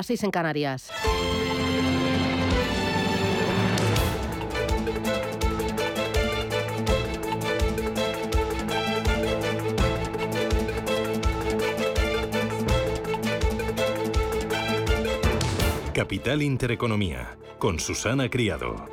Así en Canarias. Capital Intereconomía, con Susana Criado.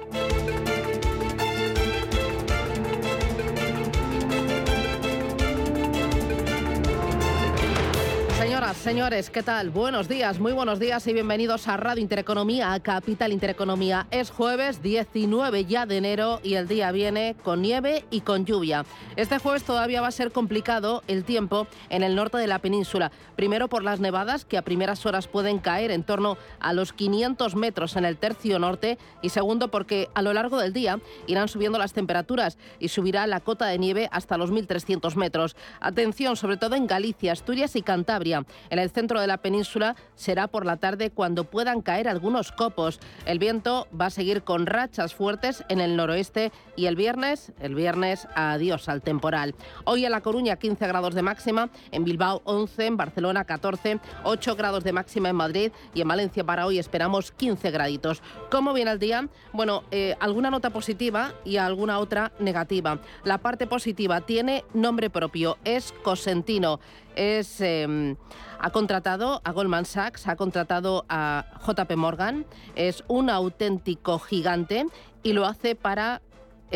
Señores, ¿qué tal? Buenos días, muy buenos días y bienvenidos a Radio Intereconomía, a Capital Intereconomía. Es jueves 19 ya de enero y el día viene con nieve y con lluvia. Este jueves todavía va a ser complicado el tiempo en el norte de la península. Primero por las nevadas que a primeras horas pueden caer en torno a los 500 metros en el tercio norte y segundo porque a lo largo del día irán subiendo las temperaturas y subirá la cota de nieve hasta los 1.300 metros. Atención sobre todo en Galicia, Asturias y Cantabria. En el centro de la península será por la tarde cuando puedan caer algunos copos. El viento va a seguir con rachas fuertes en el noroeste y el viernes, el viernes, adiós al temporal. Hoy en La Coruña 15 grados de máxima, en Bilbao 11, en Barcelona 14, 8 grados de máxima en Madrid y en Valencia para hoy esperamos 15 graditos. ¿Cómo viene el día? Bueno, eh, alguna nota positiva y alguna otra negativa. La parte positiva tiene nombre propio, es Cosentino es, em, ha contratado a Goldman Sachs, ha contratado a JP Morgan, es un auténtico gigante y lo hace para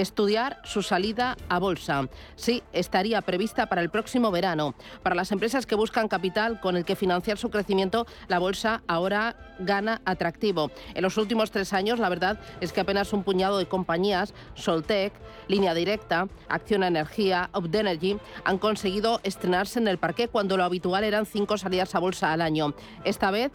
estudiar su salida a bolsa. Sí, estaría prevista para el próximo verano. Para las empresas que buscan capital con el que financiar su crecimiento, la bolsa ahora gana atractivo. En los últimos tres años, la verdad es que apenas un puñado de compañías, Soltec, Línea Directa, Acción Energía, Energy, han conseguido estrenarse en el parque cuando lo habitual eran cinco salidas a bolsa al año. Esta vez,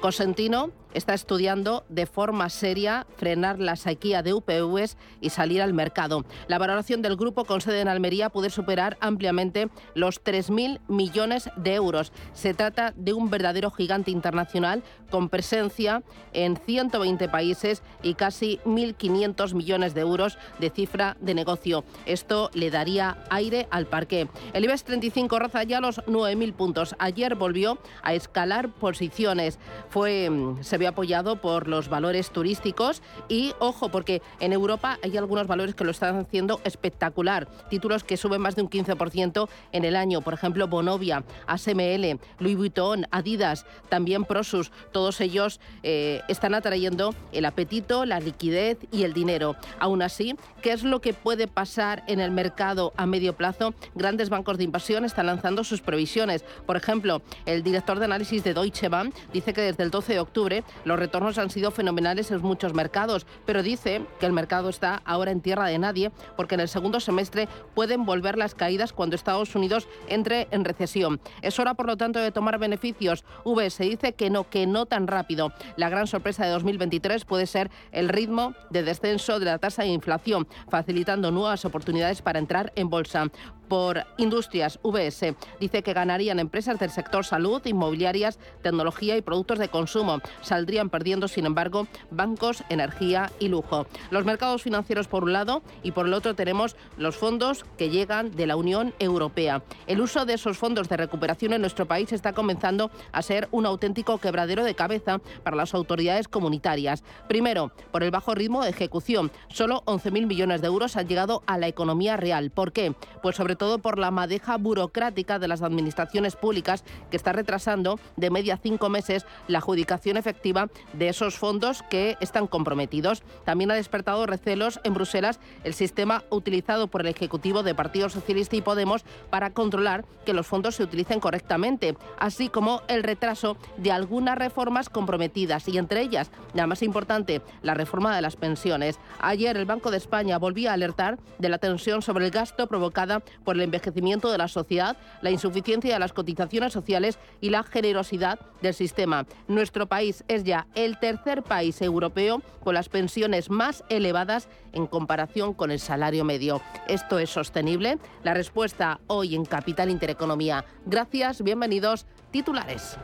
Cosentino está estudiando de forma seria frenar la sequía de UPVs y salir al mercado. La valoración del grupo con sede en Almería puede superar ampliamente los 3.000 millones de euros. Se trata de un verdadero gigante internacional con presencia en 120 países y casi 1.500 millones de euros de cifra de negocio. Esto le daría aire al parque. El IBEX 35 roza ya los 9.000 puntos. Ayer volvió a escalar posiciones. Fue, mm, se apoyado por los valores turísticos y ojo, porque en Europa hay algunos valores que lo están haciendo espectacular. Títulos que suben más de un 15% en el año, por ejemplo, Bonovia, ASML, Louis Vuitton, Adidas, también Prosus, todos ellos eh, están atrayendo el apetito, la liquidez y el dinero. Aún así, ¿qué es lo que puede pasar en el mercado a medio plazo? Grandes bancos de inversión están lanzando sus previsiones. Por ejemplo, el director de análisis de Deutsche Bank dice que desde el 12 de octubre los retornos han sido fenomenales en muchos mercados, pero dice que el mercado está ahora en tierra de nadie porque en el segundo semestre pueden volver las caídas cuando Estados Unidos entre en recesión. Es hora, por lo tanto, de tomar beneficios. VS dice que no, que no tan rápido. La gran sorpresa de 2023 puede ser el ritmo de descenso de la tasa de inflación, facilitando nuevas oportunidades para entrar en bolsa por Industrias VS. Dice que ganarían empresas del sector salud, inmobiliarias, tecnología y productos de consumo. Saldrían perdiendo, sin embargo, bancos, energía y lujo. Los mercados financieros por un lado y por el otro tenemos los fondos que llegan de la Unión Europea. El uso de esos fondos de recuperación en nuestro país está comenzando a ser un auténtico quebradero de cabeza para las autoridades comunitarias. Primero, por el bajo ritmo de ejecución. Solo 11.000 millones de euros han llegado a la economía real. ¿Por qué? Pues sobre todo por la madeja burocrática de las administraciones públicas que está retrasando de media cinco meses la adjudicación efectiva de esos fondos que están comprometidos. También ha despertado recelos en Bruselas el sistema utilizado por el Ejecutivo de Partido Socialista y Podemos para controlar que los fondos se utilicen correctamente, así como el retraso de algunas reformas comprometidas y entre ellas la más importante, la reforma de las pensiones. Ayer el Banco de España volvía a alertar de la tensión sobre el gasto provocada por por el envejecimiento de la sociedad, la insuficiencia de las cotizaciones sociales y la generosidad del sistema. Nuestro país es ya el tercer país europeo con las pensiones más elevadas en comparación con el salario medio. ¿Esto es sostenible? La respuesta hoy en Capital Intereconomía. Gracias, bienvenidos, titulares.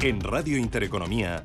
En Radio Intereconomía,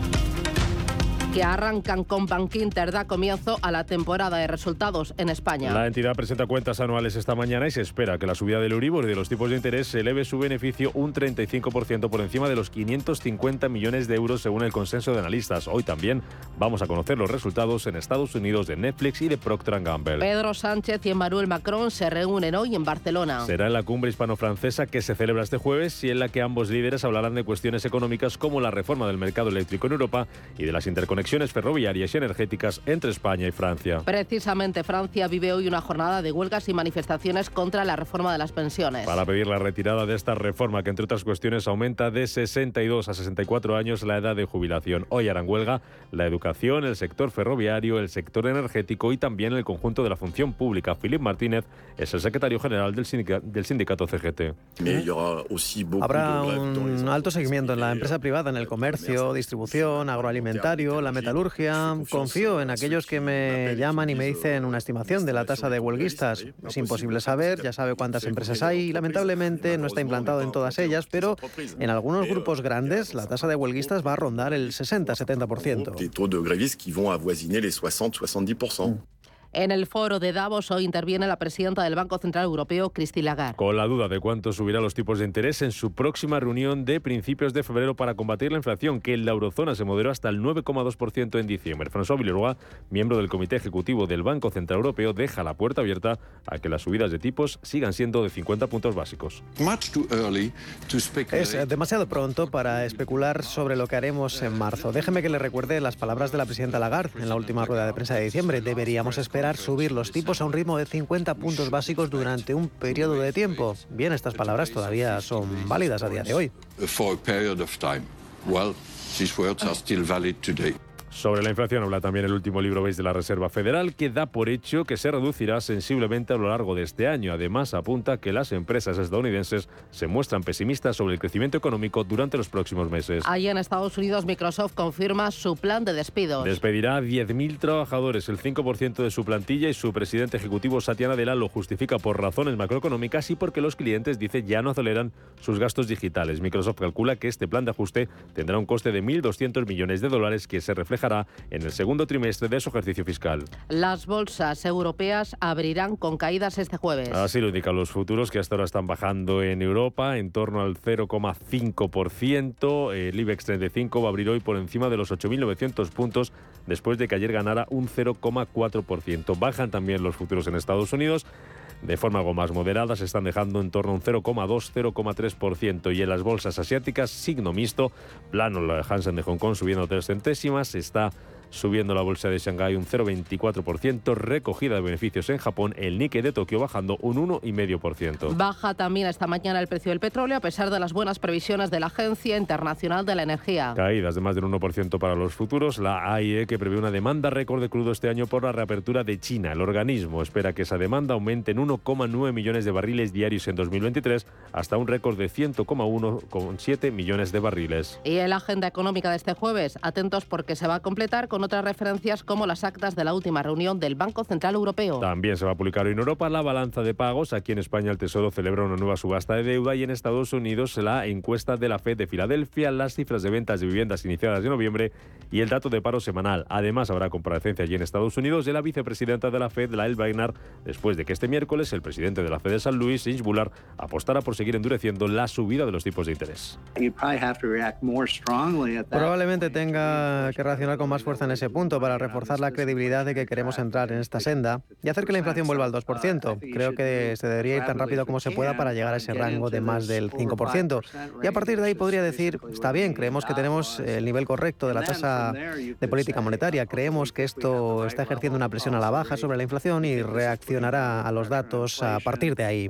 Que arrancan con Bankinter da comienzo a la temporada de resultados en España. La entidad presenta cuentas anuales esta mañana y se espera que la subida del Euribor y de los tipos de interés eleve su beneficio un 35% por encima de los 550 millones de euros según el consenso de analistas. Hoy también vamos a conocer los resultados en Estados Unidos de Netflix y de Procter Gamble. Pedro Sánchez y Emmanuel Macron se reúnen hoy en Barcelona. Será en la cumbre hispano-francesa que se celebra este jueves y en la que ambos líderes hablarán de cuestiones económicas como la reforma del mercado eléctrico en Europa y de las interconexiones conexiones ferroviarias y energéticas entre España y Francia. Precisamente Francia vive hoy una jornada de huelgas y manifestaciones contra la reforma de las pensiones. Para pedir la retirada de esta reforma que entre otras cuestiones aumenta de 62 a 64 años la edad de jubilación. Hoy harán huelga la educación, el sector ferroviario, el sector energético y también el conjunto de la función pública. Filip Martínez es el secretario general del, del sindicato CGT. Habrá un alto seguimiento en la empresa privada, en el comercio, distribución, agroalimentario, la metalurgia. Confío en aquellos que me llaman y me dicen una estimación de la tasa de huelguistas. Es imposible saber, ya sabe cuántas empresas hay y lamentablemente no está implantado en todas ellas, pero en algunos grupos grandes la tasa de huelguistas va a rondar el 60-70%. En el foro de Davos hoy interviene la presidenta del Banco Central Europeo, Christine Lagarde. Con la duda de cuánto subirán los tipos de interés en su próxima reunión de principios de febrero para combatir la inflación, que en la eurozona se moderó hasta el 9,2% en diciembre. François Villeroy, miembro del Comité Ejecutivo del Banco Central Europeo, deja la puerta abierta a que las subidas de tipos sigan siendo de 50 puntos básicos. Es demasiado pronto para especular sobre lo que haremos en marzo. Déjeme que le recuerde las palabras de la presidenta Lagarde en la última rueda de prensa de diciembre. Deberíamos esperar subir los tipos a un ritmo de 50 puntos básicos durante un periodo de tiempo. Bien, estas palabras todavía son válidas a día de hoy. Sobre la inflación habla también el último libro veis de la Reserva Federal, que da por hecho que se reducirá sensiblemente a lo largo de este año. Además, apunta que las empresas estadounidenses se muestran pesimistas sobre el crecimiento económico durante los próximos meses. Allí en Estados Unidos, Microsoft confirma su plan de despidos. Despedirá a 10.000 trabajadores, el 5% de su plantilla, y su presidente ejecutivo, Satya Nadella, lo justifica por razones macroeconómicas y porque los clientes, dice, ya no aceleran sus gastos digitales. Microsoft calcula que este plan de ajuste tendrá un coste de 1.200 millones de dólares que se refleja en el segundo trimestre de su ejercicio fiscal. Las bolsas europeas abrirán con caídas este jueves. Así lo indican los futuros que hasta ahora están bajando en Europa en torno al 0,5%. El IBEX 35 va a abrir hoy por encima de los 8.900 puntos después de que ayer ganara un 0,4%. Bajan también los futuros en Estados Unidos de forma algo más moderada, se están dejando en torno a un 0,2-0,3% y en las bolsas asiáticas, signo mixto, plano la Hansen de Hong Kong subiendo tres centésimas, está subiendo la bolsa de Shanghái un 0,24%, recogida de beneficios en Japón, el Nikkei de Tokio bajando un 1,5%. Baja también esta mañana el precio del petróleo a pesar de las buenas previsiones de la Agencia Internacional de la Energía. Caídas de más del 1% para los futuros, la AIE que prevé una demanda récord de crudo este año por la reapertura de China. El organismo espera que esa demanda aumente en 1,9 millones de barriles diarios en 2023 hasta un récord de 100,1,7 millones de barriles. Y en la agenda económica de este jueves, atentos porque se va a completar con otras referencias como las actas de la última reunión del Banco Central Europeo. También se va a publicar en Europa la balanza de pagos. Aquí en España el Tesoro celebra una nueva subasta de deuda y en Estados Unidos la encuesta de la FED de Filadelfia, las cifras de ventas de viviendas iniciadas de noviembre y el dato de paro semanal. Además habrá comparecencia allí en Estados Unidos de la vicepresidenta de la FED, Lael Wagner, después de que este miércoles el presidente de la FED de San Luis, Inge Bullard, apostara por seguir endureciendo la subida de los tipos de interés. Probablemente tenga que reaccionar con más fuerza en ese punto para reforzar la credibilidad de que queremos entrar en esta senda y hacer que la inflación vuelva al 2%. Creo que se debería ir tan rápido como se pueda para llegar a ese rango de más del 5%. Y a partir de ahí podría decir, está bien, creemos que tenemos el nivel correcto de la tasa de política monetaria, creemos que esto está ejerciendo una presión a la baja sobre la inflación y reaccionará a los datos a partir de ahí.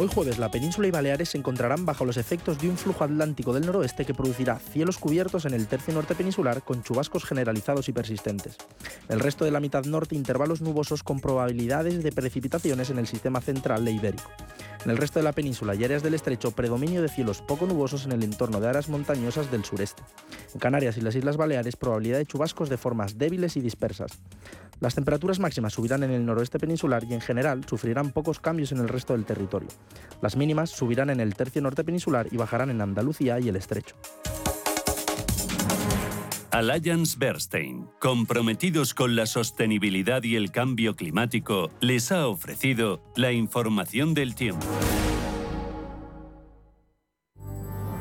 Hoy jueves la península y Baleares se encontrarán bajo los efectos de un flujo atlántico del noroeste que producirá cielos cubiertos en el tercio norte peninsular con chubascos generalizados y persistentes. El resto de la mitad norte intervalos nubosos con probabilidades de precipitaciones en el sistema central e ibérico. En el resto de la península y áreas del estrecho, predominio de cielos poco nubosos en el entorno de áreas montañosas del sureste. En Canarias y las Islas Baleares, probabilidad de chubascos de formas débiles y dispersas. Las temperaturas máximas subirán en el noroeste peninsular y en general sufrirán pocos cambios en el resto del territorio. Las mínimas subirán en el tercio norte peninsular y bajarán en Andalucía y el estrecho. Alliance Bernstein, comprometidos con la sostenibilidad y el cambio climático, les ha ofrecido la información del tiempo.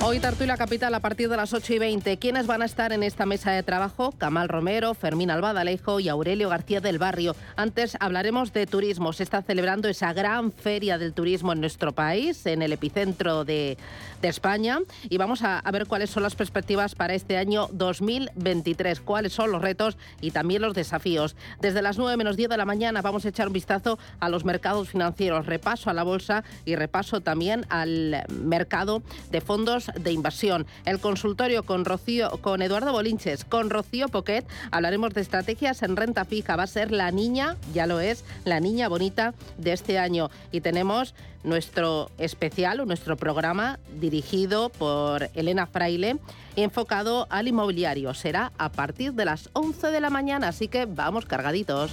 Hoy Tartuila Capital a partir de las 8 y 20. ¿Quiénes van a estar en esta mesa de trabajo? Camal Romero, Fermín Albadalejo y Aurelio García del Barrio. Antes hablaremos de turismo. Se está celebrando esa gran feria del turismo en nuestro país, en el epicentro de, de España. Y vamos a, ver cuáles son las perspectivas para este año 2023, cuáles son los retos y también los desafíos. Desde las 9 menos 10 de la mañana vamos a echar un vistazo a los mercados financieros, repaso a la bolsa y repaso también al mercado de fondos de inversión. El consultorio con Rocío, con Eduardo Bolinches, con Rocío Poquet, hablaremos de estrategias en renta fija. Va a ser la niña, ya lo es, la niña bonita de este año. Y tenemos nuestro especial, nuestro programa dirigido por Elena Fraile enfocado al inmobiliario. Será a partir de las 11 de la mañana, así que vamos cargaditos.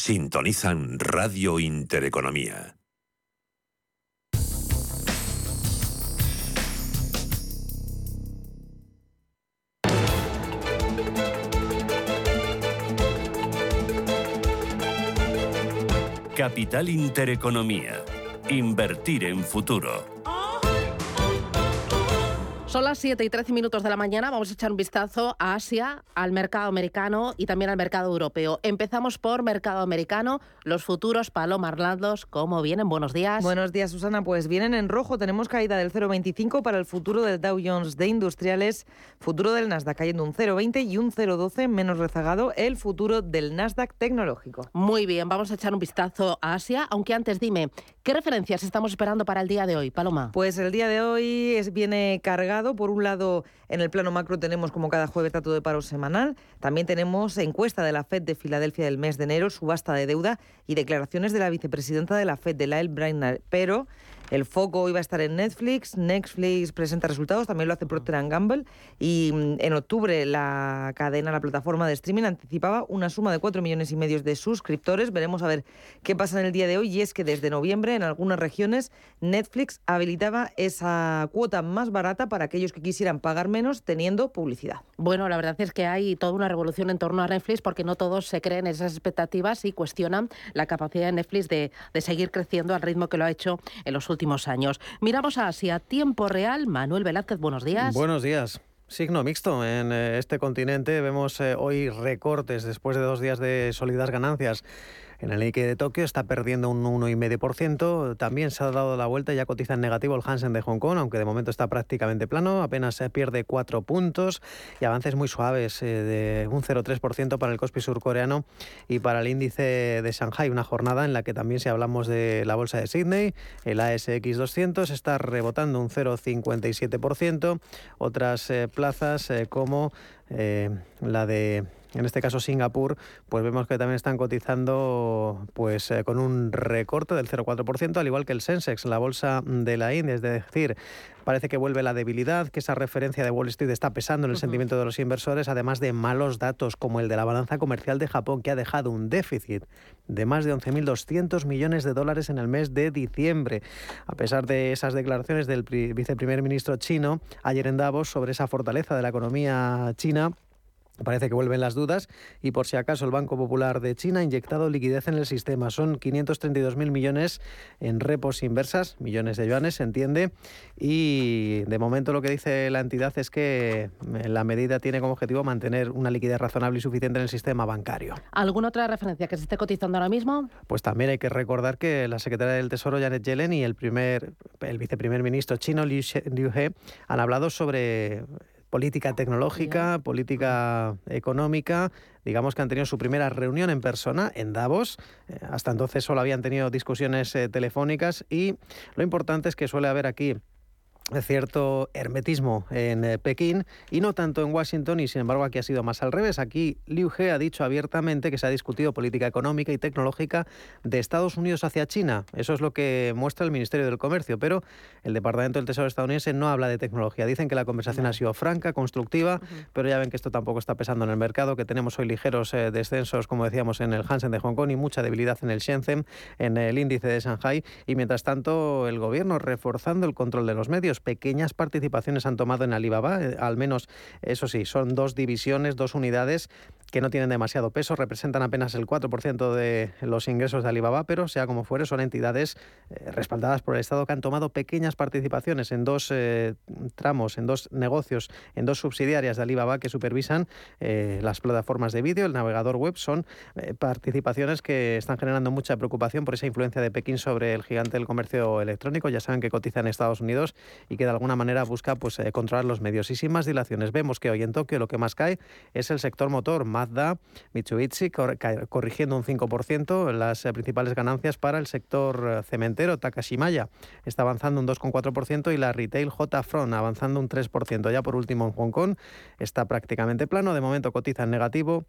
Sintonizan Radio Intereconomía. Capital Intereconomía. Invertir en futuro. Son las 7 y 13 minutos de la mañana. Vamos a echar un vistazo a Asia, al mercado americano y también al mercado europeo. Empezamos por mercado americano. Los futuros Paloma Arlandos, ¿cómo vienen? Buenos días. Buenos días, Susana. Pues vienen en rojo. Tenemos caída del 0,25 para el futuro del Dow Jones de Industriales, futuro del Nasdaq cayendo un 0,20 y un 0,12 menos rezagado el futuro del Nasdaq tecnológico. Muy bien, vamos a echar un vistazo a Asia. Aunque antes dime, ¿qué referencias estamos esperando para el día de hoy, Paloma? Pues el día de hoy es, viene cargado por un lado, en el plano macro tenemos como cada jueves dato de paro semanal. También tenemos encuesta de la FED de Filadelfia del mes de enero, subasta de deuda y declaraciones de la vicepresidenta de la FED, de Lael Brainerd. Pero el foco va a estar en Netflix. Netflix presenta resultados, también lo hace Procter Gamble. Y mm, en octubre la cadena, la plataforma de streaming anticipaba una suma de 4 millones y medio de suscriptores. Veremos a ver qué pasa en el día de hoy. Y es que desde noviembre en algunas regiones Netflix habilitaba esa cuota más barata para aquellos que quisieran pagar menos teniendo publicidad. Bueno, la verdad es que hay toda una revolución en torno a Netflix porque no todos se creen esas expectativas y cuestionan la capacidad de Netflix de, de seguir creciendo al ritmo que lo ha hecho en los últimos años. Miramos a Asia, tiempo real. Manuel Velázquez, buenos días. Buenos días. Signo mixto en eh, este continente. Vemos eh, hoy recortes después de dos días de sólidas ganancias. En el Nikkei de Tokio está perdiendo un 1,5%. También se ha dado la vuelta y ya cotiza en negativo el Hansen de Hong Kong, aunque de momento está prácticamente plano. Apenas se pierde 4 puntos y avances muy suaves eh, de un 0,3% para el Kospi surcoreano y para el índice de Shanghai. Una jornada en la que también si hablamos de la bolsa de Sydney, el ASX 200 está rebotando un 0,57%. Otras eh, plazas eh, como la de en este caso Singapur, pues vemos que también están cotizando pues con un recorte del 0,4%, al igual que el Sensex, la bolsa de la India, es decir, Parece que vuelve la debilidad, que esa referencia de Wall Street está pesando en el sentimiento de los inversores, además de malos datos como el de la balanza comercial de Japón, que ha dejado un déficit de más de 11.200 millones de dólares en el mes de diciembre. A pesar de esas declaraciones del viceprimer ministro chino ayer en Davos sobre esa fortaleza de la economía china, Parece que vuelven las dudas y por si acaso el Banco Popular de China ha inyectado liquidez en el sistema. Son 532.000 millones en repos inversas, millones de yuanes, se entiende. Y de momento lo que dice la entidad es que eh, la medida tiene como objetivo mantener una liquidez razonable y suficiente en el sistema bancario. ¿Alguna otra referencia que se esté cotizando ahora mismo? Pues también hay que recordar que la secretaria del Tesoro, Janet Yellen, y el, primer, el viceprimer ministro chino, Liu He, han hablado sobre política tecnológica, política económica. Digamos que han tenido su primera reunión en persona en Davos. Eh, hasta entonces solo habían tenido discusiones eh, telefónicas y lo importante es que suele haber aquí cierto hermetismo en eh, Pekín y no tanto en Washington y sin embargo aquí ha sido más al revés. Aquí Liu He ha dicho abiertamente que se ha discutido política económica y tecnológica de Estados Unidos hacia China. Eso es lo que muestra el Ministerio del Comercio, pero el Departamento del Tesoro estadounidense no habla de tecnología. Dicen que la conversación ha sido franca, constructiva, pero ya ven que esto tampoco está pesando en el mercado, que tenemos hoy ligeros eh, descensos, como decíamos, en el Hansen de Hong Kong y mucha debilidad en el Shenzhen, en el índice de Shanghai y mientras tanto el gobierno reforzando el control de los medios pequeñas participaciones han tomado en Alibaba, eh, al menos eso sí, son dos divisiones, dos unidades que no tienen demasiado peso, representan apenas el 4% de los ingresos de Alibaba, pero sea como fuere, son entidades eh, respaldadas por el Estado que han tomado pequeñas participaciones en dos eh, tramos, en dos negocios, en dos subsidiarias de Alibaba que supervisan las plataformas de vídeo, el navegador web, son participaciones que están generando mucha preocupación por esa influencia de Pekín sobre el gigante del comercio electrónico. Ya saben que cotiza en Estados Unidos y que de alguna manera busca pues, eh, controlar los medios. Y sin más dilaciones, vemos que hoy en Tokio lo que más cae es el sector motor. Mazda, Mitsubishi corrigiendo un 5%, las eh, principales ganancias para el sector eh, cementero. Takashimaya está avanzando un 2,4% y la retail J-Front avanzando un 3%. Ya por último en Hong Kong está prácticamente plano, de momento cotiza en negativo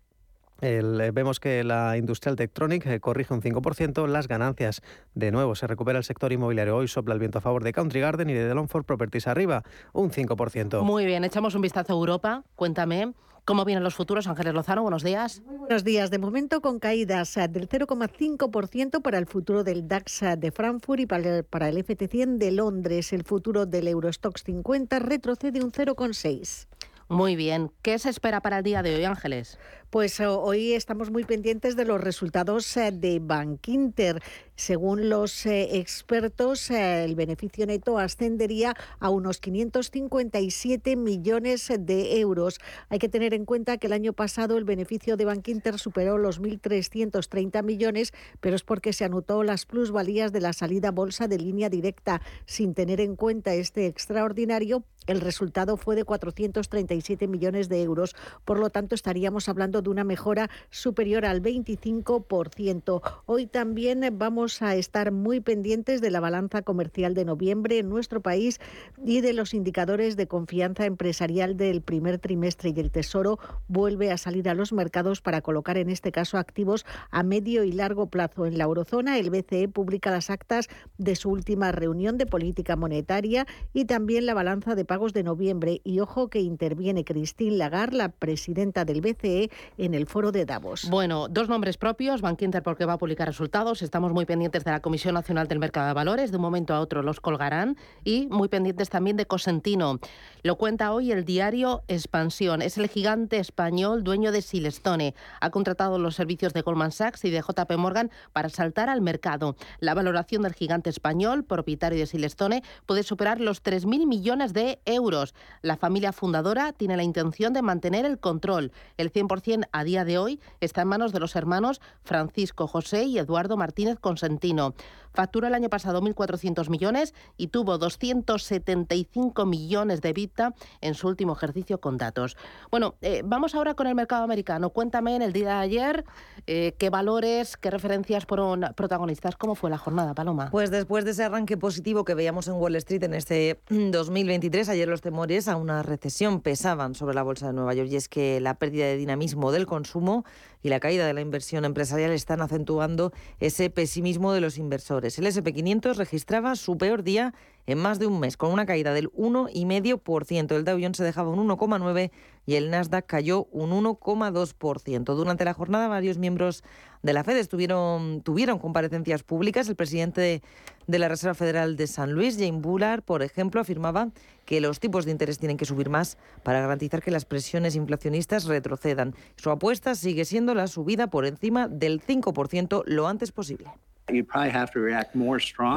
eh, vemos que la Industrial Techtronic eh, corrige un 5%, las ganancias de nuevo se recupera el sector inmobiliario. Hoy sopla el viento a favor de Country Garden y de Longford Properties arriba, un 5%. Muy bien, echamos un vistazo a Europa. Cuéntame. ¿Cómo vienen los futuros? Ángeles Lozano, buenos días. Muy buenos días. De momento con caídas eh, del 0,5% para el futuro del DAX de Frankfurt y para el, para el FT100 de Londres. El futuro del Eurostox 50 retrocede un 0,6%. Muy bien. ¿Qué se espera para el día de hoy, Ángeles? Pues eh, hoy estamos muy pendientes de los resultados eh, de Bankinter. Según los eh, expertos, el beneficio neto ascendería a unos 557 millones de euros. Hay que tener en cuenta que el año pasado el beneficio de Bankinter superó los 1.330 millones, pero es porque se anotó las plusvalías de la salida bolsa de línea directa. Sin tener en cuenta este extraordinario, el resultado fue de 437 millones de euros. Por lo tanto, estaríamos hablando de una mejora superior al 25%. Hoy también vamos a estar muy pendientes de la balanza comercial de noviembre en nuestro país y de los indicadores de confianza empresarial del primer trimestre y el Tesoro vuelve a salir a los mercados para colocar en este caso activos a medio y largo plazo. En la eurozona, el BCE publica las actas de su última reunión de política monetaria y también la balanza de pagos de noviembre. Y ojo que interviene Christine Lagarde, la presidenta del BCE, en el foro de Davos. Bueno, dos nombres propios, Bankinter porque va a publicar resultados, estamos muy pendientes de la Comisión Nacional del Mercado de Valores, de un momento a otro los colgarán y muy pendientes también de Cosentino. Lo cuenta hoy el diario Expansión, es el gigante español dueño de Silestone. Ha contratado los servicios de Goldman Sachs y de JP Morgan para saltar al mercado. La valoración del gigante español, propietario de Silestone, puede superar los 3.000 millones de euros. La familia fundadora tiene la intención de mantener el control. El 100% a día de hoy está en manos de los hermanos Francisco José y Eduardo Martínez Consentino. Facturó el año pasado 1.400 millones y tuvo 275 millones de vista en su último ejercicio con datos. Bueno, eh, vamos ahora con el mercado americano. Cuéntame en el día de ayer eh, qué valores, qué referencias fueron protagonistas. ¿Cómo fue la jornada, Paloma? Pues después de ese arranque positivo que veíamos en Wall Street en este 2023, ayer los temores a una recesión pesaban sobre la bolsa de Nueva York y es que la pérdida de dinamismo del consumo y la caída de la inversión empresarial están acentuando ese pesimismo de los inversores. El SP500 registraba su peor día en más de un mes, con una caída del 1,5%. El Dow Jones se dejaba un 1,9% y el Nasdaq cayó un 1,2%. Durante la jornada, varios miembros de la Fed estuvieron, tuvieron comparecencias públicas. El presidente de la Reserva Federal de San Luis, Jane Bullard, por ejemplo, afirmaba que los tipos de interés tienen que subir más para garantizar que las presiones inflacionistas retrocedan. Su apuesta sigue siendo la subida por encima del 5% lo antes posible.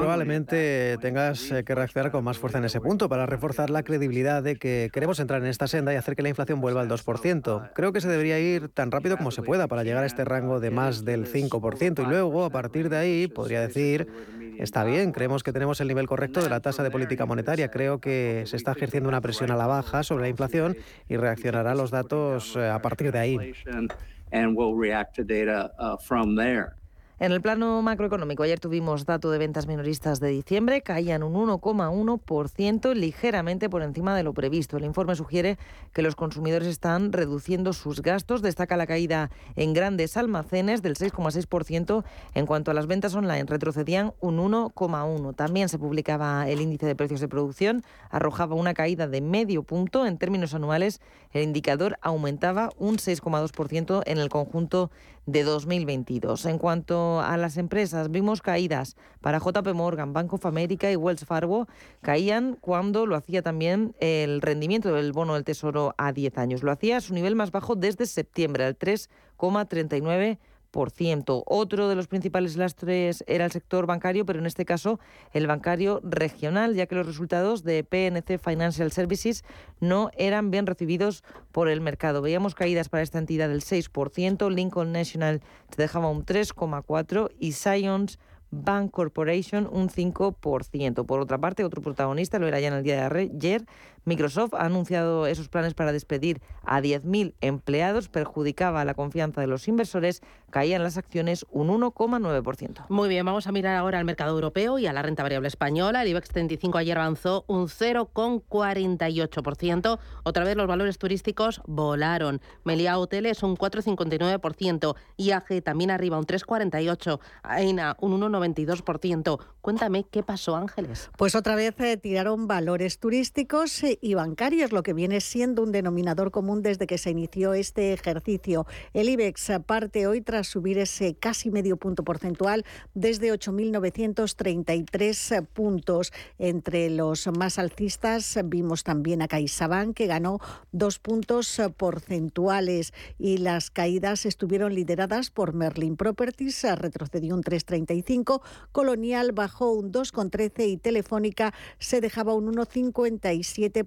Probablemente tengas eh, que reaccionar con más fuerza en ese punto para reforzar la credibilidad de que queremos entrar en esta senda y hacer que la inflación vuelva al 2%. Creo que se debería ir tan rápido como se pueda para llegar a este rango de más del 5% y luego, a partir de ahí, podría decir, está bien, creemos que tenemos el nivel correcto de la tasa de política monetaria. Creo que se está ejerciendo una presión a la baja sobre la inflación y reaccionará los datos eh, a partir de ahí. En el plano macroeconómico, ayer tuvimos dato de ventas minoristas de diciembre, caían un 1,1%, ligeramente por encima de lo previsto. El informe sugiere que los consumidores están reduciendo sus gastos. Destaca la caída en grandes almacenes del 6,6%. En cuanto a las ventas online, retrocedían un 1,1%. También se publicaba el índice de precios de producción, arrojaba una caída de medio punto. En términos anuales, el indicador aumentaba un 6,2% en el conjunto de 2022. En cuanto a las empresas, vimos caídas para JP Morgan, Bank of America y Wells Fargo. Caían cuando lo hacía también el rendimiento del bono del Tesoro a 10 años. Lo hacía a su nivel más bajo desde septiembre, al 3,39%. Otro de los principales lastres era el sector bancario, pero en este caso el bancario regional, ya que los resultados de PNC Financial Services no eran bien recibidos por el mercado. Veíamos caídas para esta entidad del 6%, Lincoln National se dejaba un 3,4% y Science Bank Corporation un 5%. Por otra parte, otro protagonista, lo era ya en el día de ayer, Microsoft ha anunciado esos planes para despedir a 10.000 empleados, perjudicaba la confianza de los inversores, caían las acciones un 1,9%. Muy bien, vamos a mirar ahora al mercado europeo y a la renta variable española. El IBEX 35 ayer avanzó un 0,48%. Otra vez los valores turísticos volaron. Melia Hoteles un 4,59%, IAG también arriba un 3,48%, AENA un 1,92%. Cuéntame qué pasó, Ángeles. Pues otra vez eh, tiraron valores turísticos y bancarios, lo que viene siendo un denominador común desde que se inició este ejercicio. El IBEX parte hoy tras subir ese casi medio punto porcentual desde 8.933 puntos. Entre los más alcistas vimos también a CaixaBank, que ganó dos puntos porcentuales y las caídas estuvieron lideradas por Merlin Properties, retrocedió un 3,35, Colonial bajó un 2,13 y Telefónica se dejaba un 1,57%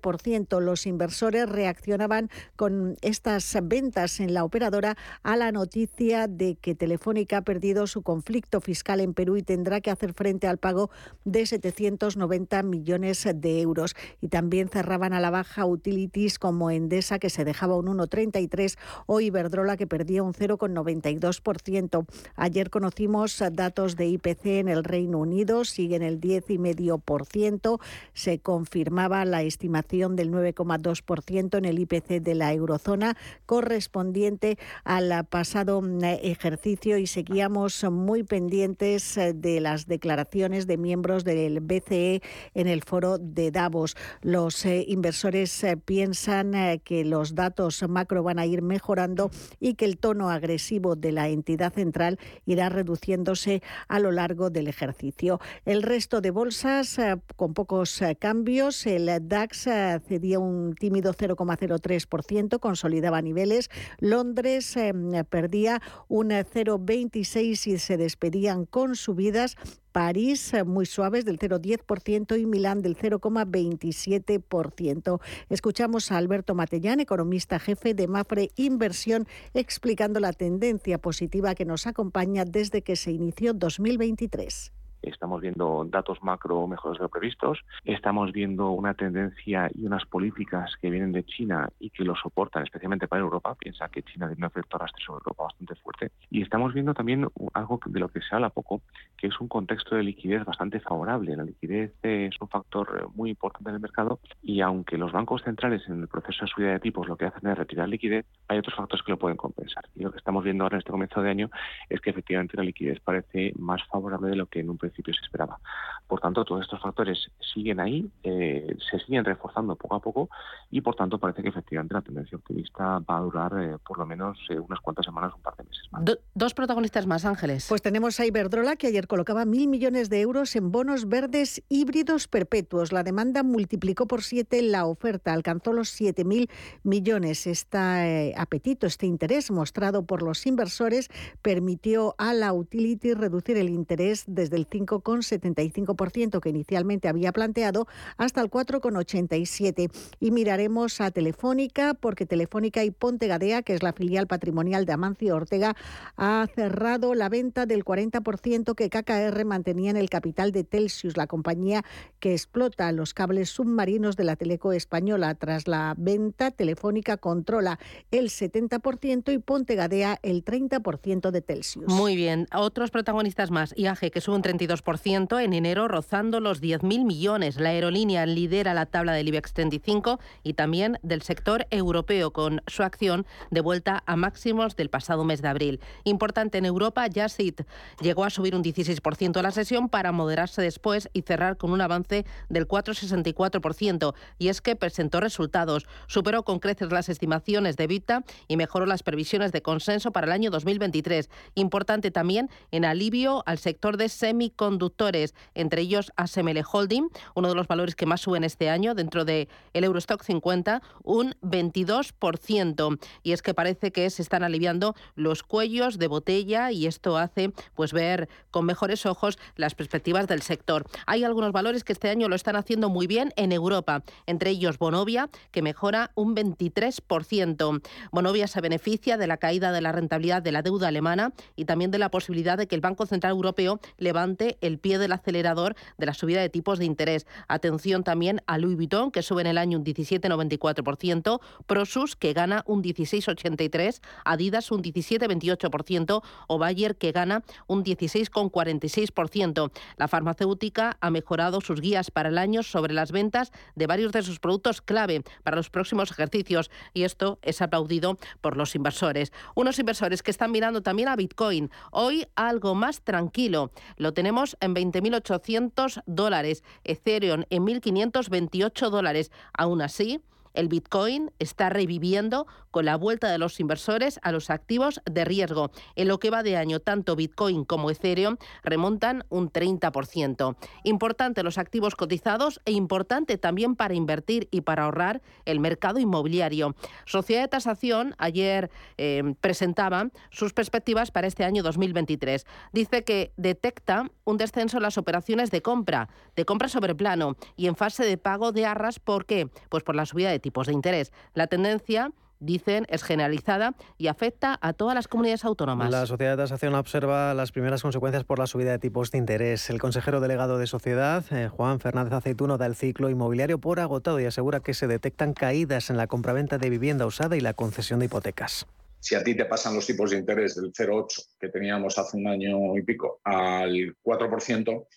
los inversores reaccionaban con estas ventas en la operadora a la noticia de que Telefónica ha perdido su conflicto fiscal en Perú y tendrá que hacer frente al pago de 790 millones de euros. Y también cerraban a la baja utilities como Endesa, que se dejaba un 1,33, o Iberdrola, que perdía un 0,92%. Ayer conocimos datos de IPC en el Reino Unido, siguen el 10,5%. Se confirmaba la estimación del 9,2% en el IPC de la eurozona correspondiente al pasado mm, ejercicio y seguíamos muy pendientes eh, de las declaraciones de miembros del BCE en el foro de Davos. Los eh, inversores eh, piensan que los datos macro van a ir mejorando y que el tono agresivo de la entidad central irá reduciéndose a lo largo del ejercicio. El resto de bolsas con pocos cambios, el DAX cedía un tímido 0,03%, consolidaba niveles. Londres em, perdía un 0,26 y se despedían con subidas. París eh, muy suaves del 0,10% y Milán del 0,27%. Escuchamos a Alberto Matellán, economista jefe de Mafre Inversión, explicando la tendencia positiva que nos acompaña desde que se inició 2023 estamos viendo datos macro mejores de lo previstos, estamos viendo una tendencia y unas políticas que vienen de China y que lo soportan, especialmente para Europa. Piensa que China tiene un efecto arrastre sobre Europa bastante fuerte. Y estamos viendo también algo de lo que se habla poco, que es un contexto de liquidez bastante favorable. La liquidez es un factor muy importante en el mercado y aunque los bancos centrales en el proceso de subida de tipos lo que hacen es retirar liquidez, hay otros factores que lo pueden compensar. Y lo que estamos viendo ahora en este comienzo de año es que efectivamente la liquidez parece más favorable de lo que en un principio se esperaba. Por tanto, todos estos factores siguen ahí, eh, se siguen reforzando poco a poco y por tanto parece que efectivamente la tendencia optimista va a durar eh, por lo menos eh, unas cuantas semanas, un par de meses más. dos protagonistas más, Ángeles. Pues tenemos a Iberdrola que ayer colocaba mil millones de euros en bonos verdes híbridos perpetuos. La demanda multiplicó por siete la oferta, alcanzó los siete mil millones. Este apetito, este interés mostrado por los inversores permitió a la utility reducir el interés desde el 5,75% que inicialmente había planteado hasta el 4,87%. Y miraremos a Telefónica porque Telefónica y Ponte Gadea, que es la filial patrimonial de Amancio Ortega, ha cerrado la venta del 40% que KKR mantenía en el capital de Telsius, la compañía que explota los cables submarinos de la Teleco española. Tras la venta, Telefónica controla el 70% y Ponte Gadea el 30% de Telsius. Muy bien. Otros protagonistas más. IAG, que sube un 32% en enero, rozando los 10.000 millones. La aerolínea lidera la tabla del IBEX 35 y también del sector europeo, con su acción de vuelta a máximos del pasado mes de abril. Importante en Europa, Jasit llegó a subir un 16% a la sesión para moderarse después y cerrar con un avance del 4,64%. Y es que presentó resultados, superó con creces las estimaciones de Vita y mejoró las previsiones de consenso para el año 2023. Importante también en alivio al sector de semiconductores, entre ellos ASML Holding, uno de los valores que más suben este año dentro del el Eurostock 50, un 22%. Y es que parece que se están aliviando los cuellos de botella y esto hace pues ver con mejores ojos las perspectivas del sector. Hay algunos valores que este año lo están haciendo muy bien en Europa, entre ellos Bonovia, que mejora un 23%. Bonovia se beneficia de la caída de la rentabilidad de la deuda alemana y también de la posibilidad de que el Banco Central Europeo levante el pie del acelerador de la subida de tipos de interés. Atención también a Louis Vuitton, que sube en el año un 17,94%, Prosus, que gana un 16,83%, Adidas un 17,28% o Bayer, que gana un 16,46%. La farmacéutica ha mejorado sus guías para el año sobre las ventas de varios de sus productos clave para los próximos ejercicios y esto es aplaudido por los inversores. Unos inversores que están mirando también a Bitcoin. Hoy algo más tranquilo. Lo tenemos en 20.800 dólares. Ethereum en 1.528 dólares. Aún así, el Bitcoin está reviviendo con la vuelta de los inversores a los activos de riesgo. En lo que va de año, tanto Bitcoin como Ethereum remontan un 30%. Importante los activos cotizados e importante también para invertir y para ahorrar el mercado inmobiliario. Sociedad de Tasación ayer eh, presentaba sus perspectivas para este año 2023. Dice que detecta un descenso en las operaciones de compra, de compra sobre plano y en fase de pago de arras. ¿Por qué? Pues por la subida de tipos de interés. La tendencia dicen, es generalizada y afecta a todas las comunidades autónomas. La Sociedad de Tasación observa las primeras consecuencias por la subida de tipos de interés. El consejero delegado de Sociedad, eh, Juan Fernández Aceituno, da el ciclo inmobiliario por agotado y asegura que se detectan caídas en la compraventa de vivienda usada y la concesión de hipotecas. Si a ti te pasan los tipos de interés del 0,8 que teníamos hace un año y pico al 4%,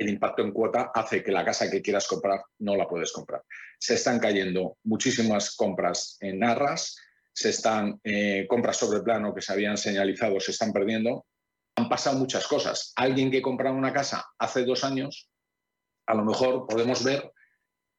el impacto en cuota hace que la casa que quieras comprar no la puedes comprar. Se están cayendo muchísimas compras en arras, se están eh, compras sobre plano que se habían señalizado, se están perdiendo. Han pasado muchas cosas. Alguien que compraba una casa hace dos años, a lo mejor podemos ver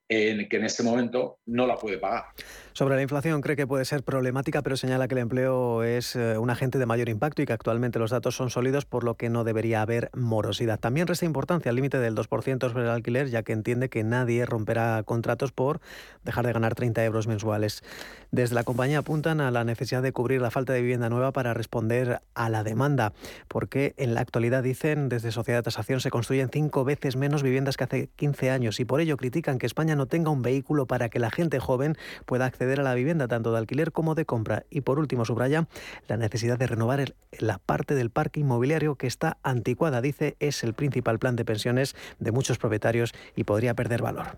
en que en este momento no la puede pagar. Sobre la inflación cree que puede ser problemática, pero señala que el empleo es eh, un agente de mayor impacto y que actualmente los datos son sólidos, por lo que no debería haber morosidad. También resta importancia al límite del 2% sobre el alquiler, ya que entiende que nadie romperá contratos por dejar de ganar 30 euros mensuales. Desde la compañía apuntan a la necesidad de cubrir la falta de vivienda nueva para responder a la demanda, porque en la actualidad, dicen desde Sociedad de Tasación, se construyen cinco veces menos viviendas que hace 15 años y por ello critican que España no tenga un vehículo para que la gente joven pueda acceder acceder a la vivienda tanto de alquiler como de compra. Y por último, subraya la necesidad de renovar la parte del parque inmobiliario que está anticuada, dice, es el principal plan de pensiones de muchos propietarios y podría perder valor.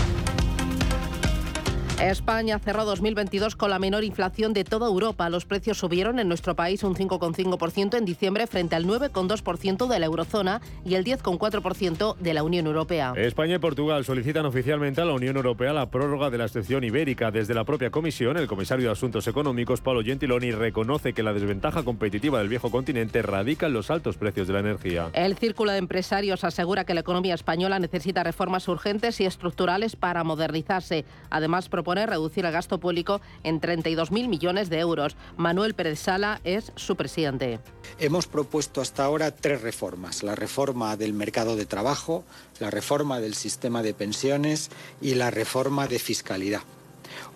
España cerró 2022 con la menor inflación de toda Europa. Los precios subieron en nuestro país un 5,5% en diciembre frente al 9,2% de la eurozona y el 10,4% de la Unión Europea. España y Portugal solicitan oficialmente a la Unión Europea la prórroga de la excepción ibérica. Desde la propia Comisión, el comisario de Asuntos Económicos, Paulo Gentiloni, reconoce que la desventaja competitiva del viejo continente radica en los altos precios de la energía. El Círculo de Empresarios asegura que la economía española necesita reformas urgentes y estructurales para modernizarse. Además, propone reducir el gasto público en 32.000 millones de euros. Manuel Pérez Sala es su presidente. Hemos propuesto hasta ahora tres reformas. La reforma del mercado de trabajo, la reforma del sistema de pensiones y la reforma de fiscalidad.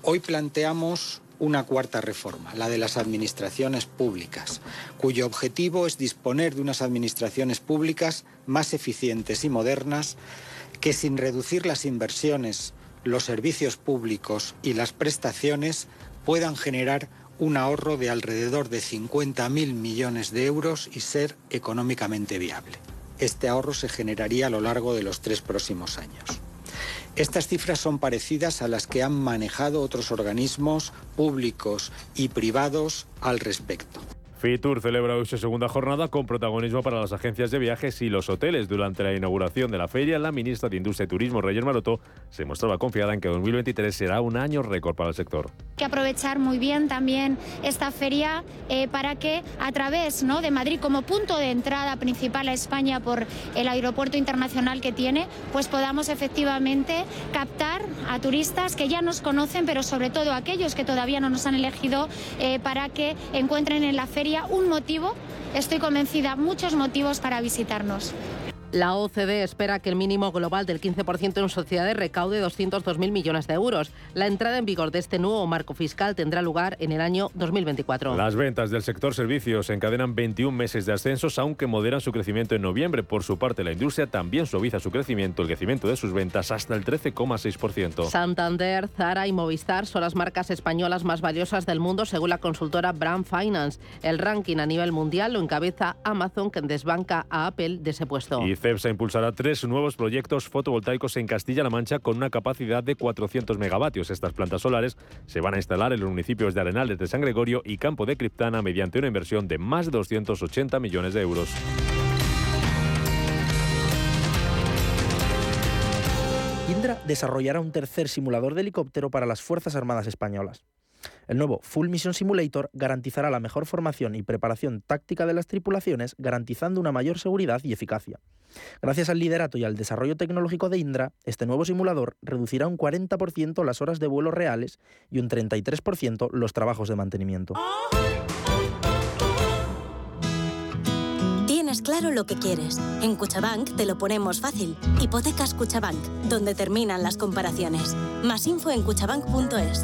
Hoy planteamos una cuarta reforma, la de las administraciones públicas, cuyo objetivo es disponer de unas administraciones públicas más eficientes y modernas que sin reducir las inversiones los servicios públicos y las prestaciones puedan generar un ahorro de alrededor de 50.000 millones de euros y ser económicamente viable. Este ahorro se generaría a lo largo de los tres próximos años. Estas cifras son parecidas a las que han manejado otros organismos públicos y privados al respecto. Fitur celebra hoy su segunda jornada con protagonismo para las agencias de viajes y los hoteles. Durante la inauguración de la feria, la ministra de Industria y Turismo, Reyes Maroto, se mostraba confiada en que 2023 será un año récord para el sector. Hay que aprovechar muy bien también esta feria eh, para que a través ¿no? de Madrid como punto de entrada principal a España por el aeropuerto internacional que tiene, pues podamos efectivamente captar a turistas que ya nos conocen, pero sobre todo aquellos que todavía no nos han elegido eh, para que encuentren en la feria un motivo, estoy convencida, muchos motivos para visitarnos. La OCDE espera que el mínimo global del 15% en sociedades recaude 202.000 millones de euros. La entrada en vigor de este nuevo marco fiscal tendrá lugar en el año 2024. Las ventas del sector servicios encadenan 21 meses de ascensos, aunque moderan su crecimiento en noviembre. Por su parte, la industria también suaviza su crecimiento, el crecimiento de sus ventas hasta el 13,6%. Santander, Zara y Movistar son las marcas españolas más valiosas del mundo, según la consultora Brand Finance. El ranking a nivel mundial lo encabeza Amazon, que desbanca a Apple de ese puesto. CEPSA impulsará tres nuevos proyectos fotovoltaicos en Castilla-La Mancha con una capacidad de 400 megavatios. Estas plantas solares se van a instalar en los municipios de Arenales de San Gregorio y Campo de Criptana mediante una inversión de más de 280 millones de euros. Indra desarrollará un tercer simulador de helicóptero para las Fuerzas Armadas Españolas. El nuevo Full Mission Simulator garantizará la mejor formación y preparación táctica de las tripulaciones, garantizando una mayor seguridad y eficacia. Gracias al liderato y al desarrollo tecnológico de Indra, este nuevo simulador reducirá un 40% las horas de vuelo reales y un 33% los trabajos de mantenimiento. Tienes claro lo que quieres. En Cuchabank te lo ponemos fácil. Hipotecas Cuchabank, donde terminan las comparaciones. Más info en cuchabank.es.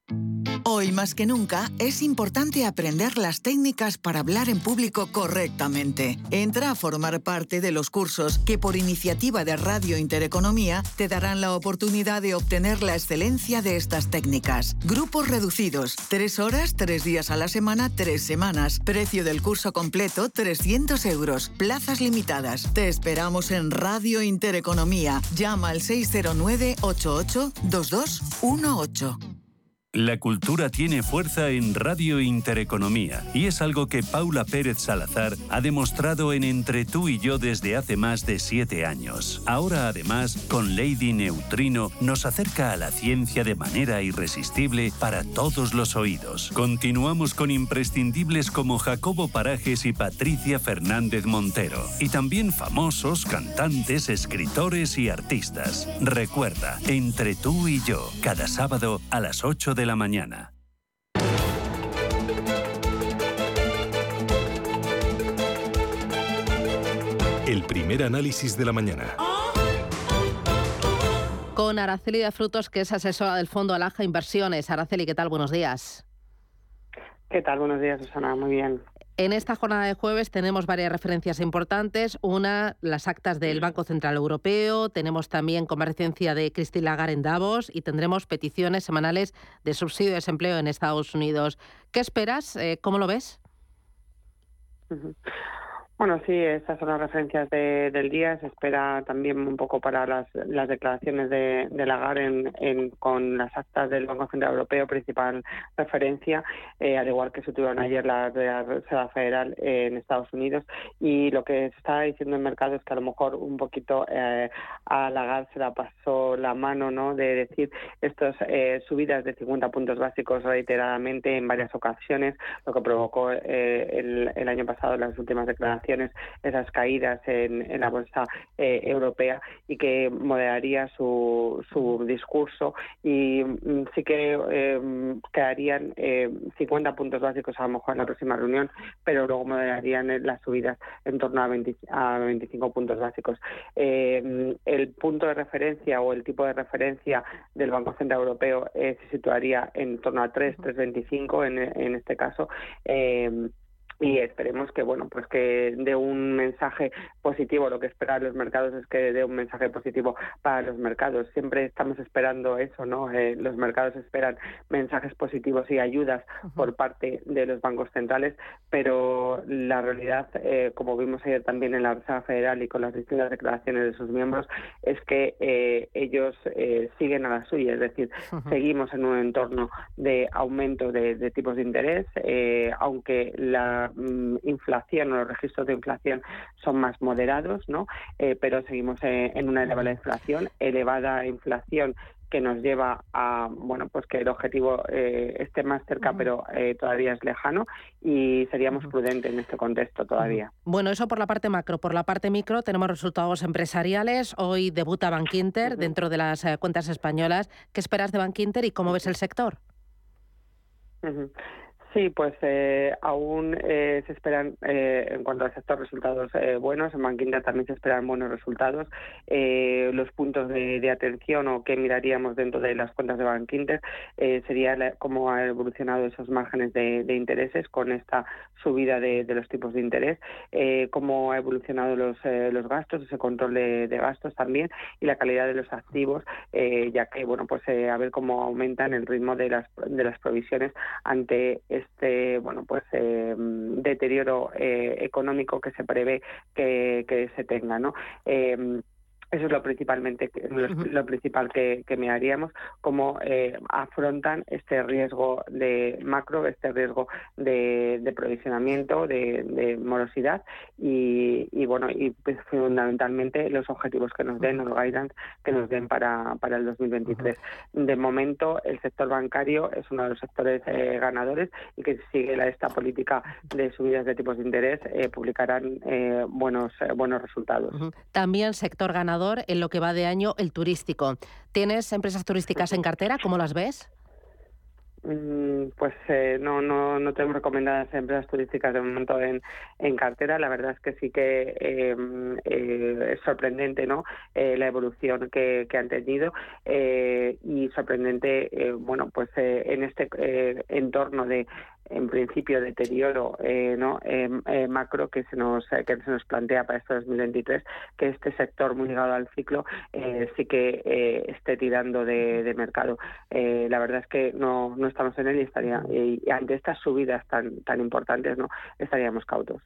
Hoy más que nunca es importante aprender las técnicas para hablar en público correctamente. Entra a formar parte de los cursos que por iniciativa de Radio Intereconomía te darán la oportunidad de obtener la excelencia de estas técnicas. Grupos reducidos, tres horas, tres días a la semana, tres semanas. Precio del curso completo, 300 euros. Plazas limitadas. Te esperamos en Radio Intereconomía. Llama al 609 88 2218. La cultura tiene fuerza en Radio Intereconomía y es algo que Paula Pérez Salazar ha demostrado en Entre tú y yo desde hace más de siete años. Ahora además, con Lady Neutrino, nos acerca a la ciencia de manera irresistible para todos los oídos. Continuamos con imprescindibles como Jacobo Parajes y Patricia Fernández Montero. Y también famosos, cantantes, escritores y artistas. Recuerda, Entre tú y yo, cada sábado a las 8 de la mañana. El primer análisis de la mañana. Con Araceli de Frutos, que es asesora del Fondo Alaja Inversiones. Araceli, ¿qué tal? Buenos días. ¿Qué tal? Buenos días, Susana. Muy bien. En esta jornada de jueves tenemos varias referencias importantes. Una, las actas del Banco Central Europeo. Tenemos también comparecencia de Christine Lagarde en Davos y tendremos peticiones semanales de subsidio de desempleo en Estados Unidos. ¿Qué esperas? Eh, ¿Cómo lo ves? Bueno, sí, estas son las referencias del día. Se espera también un poco para las, las declaraciones de, de Lagarde en, con las actas del Banco Central Europeo, principal referencia, eh, al igual que se tuvieron ayer la de la Reserva Federal en Estados Unidos. Y lo que se está diciendo en el mercado es que a lo mejor un poquito eh, a Lagarde se la pasó la mano ¿no? de decir estas eh, subidas de 50 puntos básicos reiteradamente en varias ocasiones, lo que provocó el, el año pasado las últimas declaraciones esas caídas en, la bolsa eh, europea y que moderaría su, su discurso y mm, sí que eh, quedarían 50 eh, puntos básicos a lo mejor en la próxima reunión, pero luego moderarían las subidas en torno a, 25 puntos básicos. el punto de referencia o el tipo de referencia del Banco Central Europeo se situaría en torno a 3, 3,25 en, en este caso y esperemos que bueno pues que dé un mensaje positivo. Lo que esperan los mercados es que dé un mensaje positivo para los mercados. Siempre estamos esperando eso no eh, los mercados esperan mensajes positivos y ayudas por parte de los bancos centrales pero la realidad eh, como vimos ayer también en la Reserva Federal y con las distintas declaraciones de sus miembros es que eh, ellos siguen a la suya. Es decir seguimos en un entorno de aumento de, de tipos de interés aunque la Mm, inflación o los registros de inflación son más moderados, ¿no? Eh, pero seguimos eh, en una elevada inflación, elevada inflación que nos lleva a bueno pues que el objetivo eh, esté más cerca pero todavía es lejano y seríamos prudentes en este contexto todavía. Bueno, eso por la parte macro. Por la parte micro tenemos resultados empresariales. Hoy debuta Bankinter dentro de las cuentas españolas. ¿Qué esperas de Bankinter y cómo ves el sector? Sí, pues eh, aún eh, se esperan, eh, en cuanto al sector, resultados buenos. En Banquinta también se esperan buenos resultados. los puntos de, atención o qué miraríamos dentro de las cuentas de Banquinter sería cómo han evolucionado esos márgenes de, intereses con esta subida de, los tipos de interés, cómo ha evolucionado los, los gastos, ese control de, gastos también y la calidad de los activos, ya que, bueno, pues a ver cómo aumentan el ritmo de las, de las provisiones ante este bueno pues eh, deterioro eh, económico que se prevé que, que se tenga no eh, eso es lo principalmente lo, principal que, que miraríamos, cómo eh, afrontan este riesgo de macro, este riesgo de, de provisionamiento, de, morosidad y, y, bueno, y pues, fundamentalmente los objetivos que nos den, los guidance que nos den para, para el 2023. De momento, el sector bancario es uno de los sectores eh, ganadores y que sigue la, esta política de subidas de tipos de interés eh, publicarán buenos buenos resultados. También sector ganador en lo que va de año el turístico. ¿Tienes empresas turísticas en cartera? ¿Cómo las ves? Mm, pues eh, no, no, no tengo recomendadas empresas turísticas de momento en, en cartera. La verdad es que sí que em, eh, es sorprendente ¿no? Eh, la evolución que, que han tenido y sorprendente, bueno, pues en este entorno de en principio deterioro eh, ¿no? Em, eh, macro que se nos eh, que se nos plantea para este 2023 que este sector muy ligado al ciclo sí que esté tirando de, mercado. La verdad es que no, no estamos en él y estaría y ante estas subidas tan tan importantes no estaríamos cautos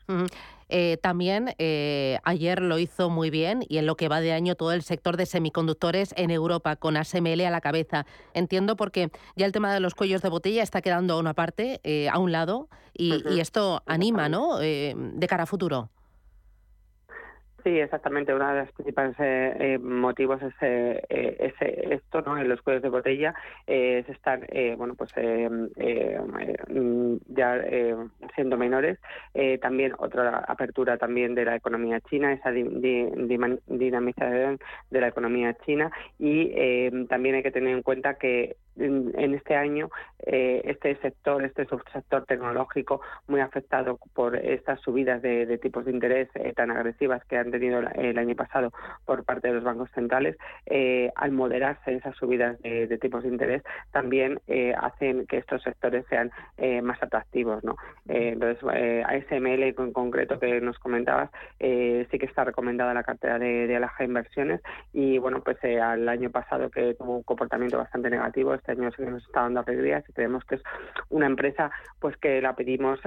eh, también eh, ayer lo hizo muy bien y en lo que va de año todo el sector de semiconductores en Europa, con ASML a la cabeza. Entiendo porque ya el tema de los cuellos de botella está quedando a una parte, eh, a un lado, y, y esto anima, ¿no? de cara a futuro. Sí, exactamente. Uno de los principales eh, eh, motivos es, eh, ese, esto, ¿no? En los cuellos de botella se están, bueno, pues mm, ya siendo menores. también otra apertura también de la economía china, esa dinamización de la economía china y también hay que tener en cuenta que en, este año este sector, este subsector tecnológico muy afectado por estas subidas de, tipos de interés tan agresivas que han tenido el año pasado por parte de los bancos centrales, eh, al moderarse esas subidas de, tipos de interés, también eh, hacen que estos sectores sean eh, más atractivos. ¿no? entonces, ASML en concreto que nos comentabas, sí que está recomendada la cartera de, de Alaja Inversiones y bueno, pues al año pasado que tuvo un comportamiento bastante negativo, este año sí que nos está dando alegrías y creemos que es una empresa pues que la pedimos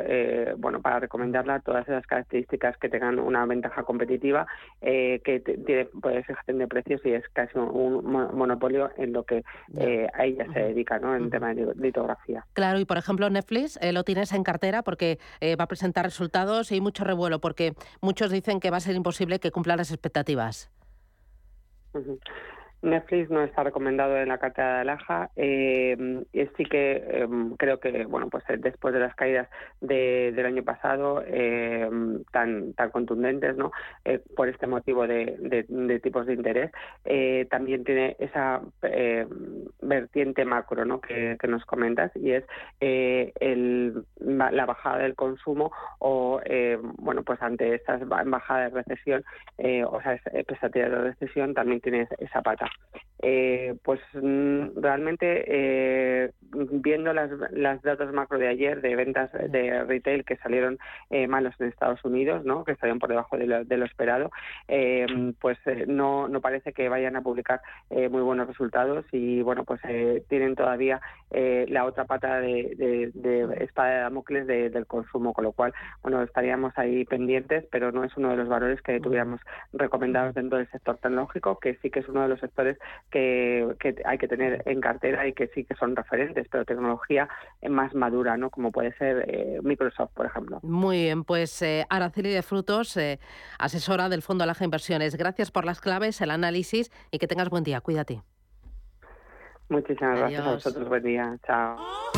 bueno para recomendarla todas esas características que tengan una ventaja competitiva eh, que tiene pues, gestión de precios y es casi un, monopolio en lo que eh, a ella se dedica, ¿no? En tema de litografía. Claro, y por ejemplo Netflix eh, lo tienes en cartera porque va a presentar resultados y hay mucho revuelo porque muchos dicen que va a ser imposible que cumpla las expectativas. Netflix no está recomendado en la cartera de Alaja. Eh, sí que em, creo que, bueno, pues eh, después de las caídas del año pasado em, tan tan contundentes, ¿no? Eh, por este motivo de, tipos de interés, eh, también tiene esa vertiente macro, ¿no? Que, nos comentas y es el, la bajada del consumo o, bueno, pues ante esta bajada de recesión, o sea, expectativa de recesión, también tiene esa pata. Eh, pues mm, realmente eh, viendo las, las datos macro de ayer de ventas de retail que salieron eh, malos en Estados Unidos, ¿no? que salieron por debajo de lo, esperado, pues no, no parece que vayan a publicar muy buenos resultados y bueno pues tienen todavía la otra pata de, espada de Damocles del consumo, con lo cual bueno estaríamos ahí pendientes, pero no es uno de los valores que tuviéramos recomendados dentro del sector tecnológico, que sí que es uno de los sectores que, hay que tener en cartera y que sí que son referentes, pero tecnología más madura, ¿no? Como puede ser eh, Microsoft, por ejemplo. Muy bien, pues eh, Araceli de Frutos, eh, asesora del Fondo Alaja Inversiones. Gracias por las claves, el análisis y que tengas buen día. Cuídate. Muchísimas gracias a vosotros. Buen día. Chao.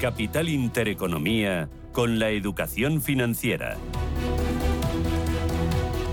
Capital Intereconomía con la educación financiera.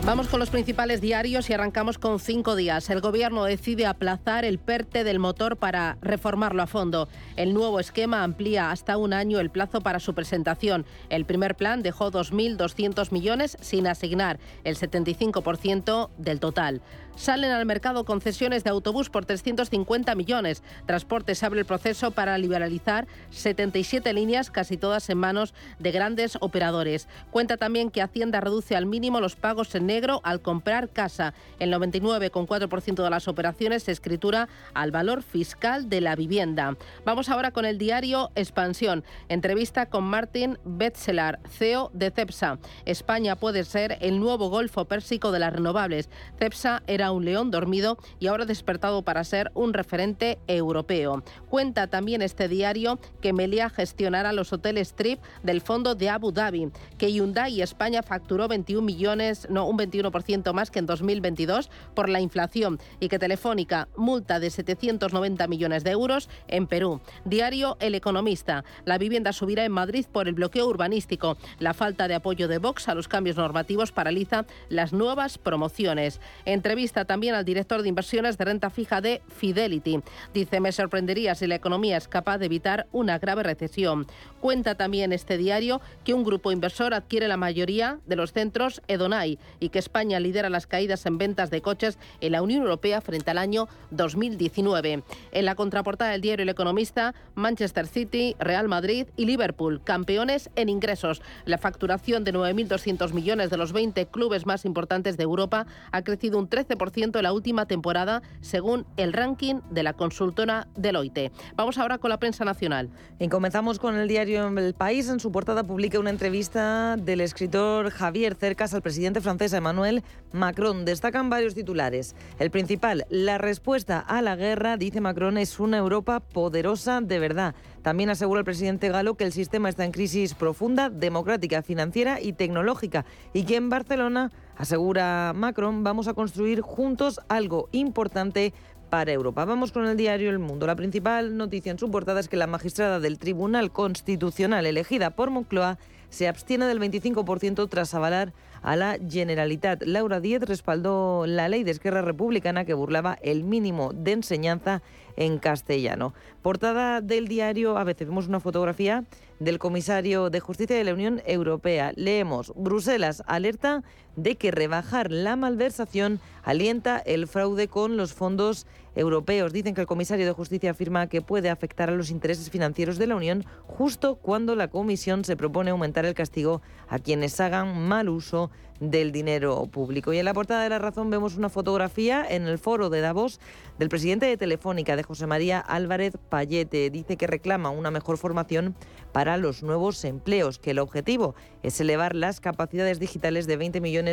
Vamos con los principales diarios y arrancamos con cinco días. El gobierno decide aplazar el PERTE del motor para reformarlo a fondo. El nuevo esquema amplía hasta un año el plazo para su presentación. El primer plan dejó 2.200 millones sin asignar el 75% del total. Salen al mercado concesiones de autobús por 350 millones. Transportes abre el proceso para liberalizar 77 líneas, casi todas en manos de grandes operadores. Cuenta también que Hacienda reduce al mínimo los pagos en negro al comprar casa. El 99,4% de las operaciones se escritura al valor fiscal de la vivienda. Vamos ahora con el diario Expansión. Entrevista con Martin Betzelar, CEO de CEPSA. España puede ser el nuevo Golfo Pérsico de las renovables. CEPSA era un león dormido y ahora despertado para ser un referente europeo. Cuenta también este diario que Melia gestionará los hoteles Trip del fondo de Abu Dhabi, que Hyundai España facturó 21 millones, no, un 21% más que en 2022 por la inflación y que Telefónica multa de 790 millones de euros en Perú. Diario El Economista. La vivienda subirá en Madrid por el bloqueo urbanístico. La falta de apoyo de Vox a los cambios normativos paraliza las nuevas promociones. Entrevista también al director de inversiones de renta fija de Fidelity. Dice, me sorprendería si la economía es capaz de evitar una grave recesión. Cuenta también este diario que un grupo inversor adquiere la mayoría de los centros Edonai y que España lidera las caídas en ventas de coches en la Unión Europea frente al año 2019. En la contraportada del diario El Economista, Manchester City, Real Madrid y Liverpool, campeones en ingresos. La facturación de 9.200 millones de los 20 clubes más importantes de Europa ha crecido un 13% la última temporada, según el ranking de la consultora Deloitte. Vamos ahora con la prensa nacional. Y comenzamos con el diario El País. En su portada publica una entrevista del escritor Javier Cercas al presidente francés Emmanuel Macron. Destacan varios titulares. El principal, la respuesta a la guerra, dice Macron, es una Europa poderosa de verdad. También asegura el presidente galo que el sistema está en crisis profunda, democrática, financiera y tecnológica y que en Barcelona, asegura Macron, vamos a construir juntos algo importante para Europa. Vamos con el diario El Mundo. La principal noticia en su portada es que la magistrada del Tribunal Constitucional elegida por Moncloa se abstiene del 25% tras avalar a la Generalitat. Laura Díez respaldó la ley de Esquerra Republicana que burlaba el mínimo de enseñanza en castellano. Portada del diario, a veces vemos una fotografía del comisario de Justicia de la Unión Europea. Leemos, Bruselas alerta de que rebajar la malversación alienta el fraude con los fondos europeos. Dicen que el comisario de Justicia afirma que puede afectar a los intereses financieros de la Unión justo cuando la Comisión se propone aumentar el castigo a quienes hagan mal uso del dinero público. Y en la portada de La Razón vemos una fotografía en el foro de Davos del presidente de Telefónica, de José María Álvarez Payete. Dice que reclama una mejor formación para los nuevos empleos, que el objetivo es elevar las capacidades digitales de 20 millones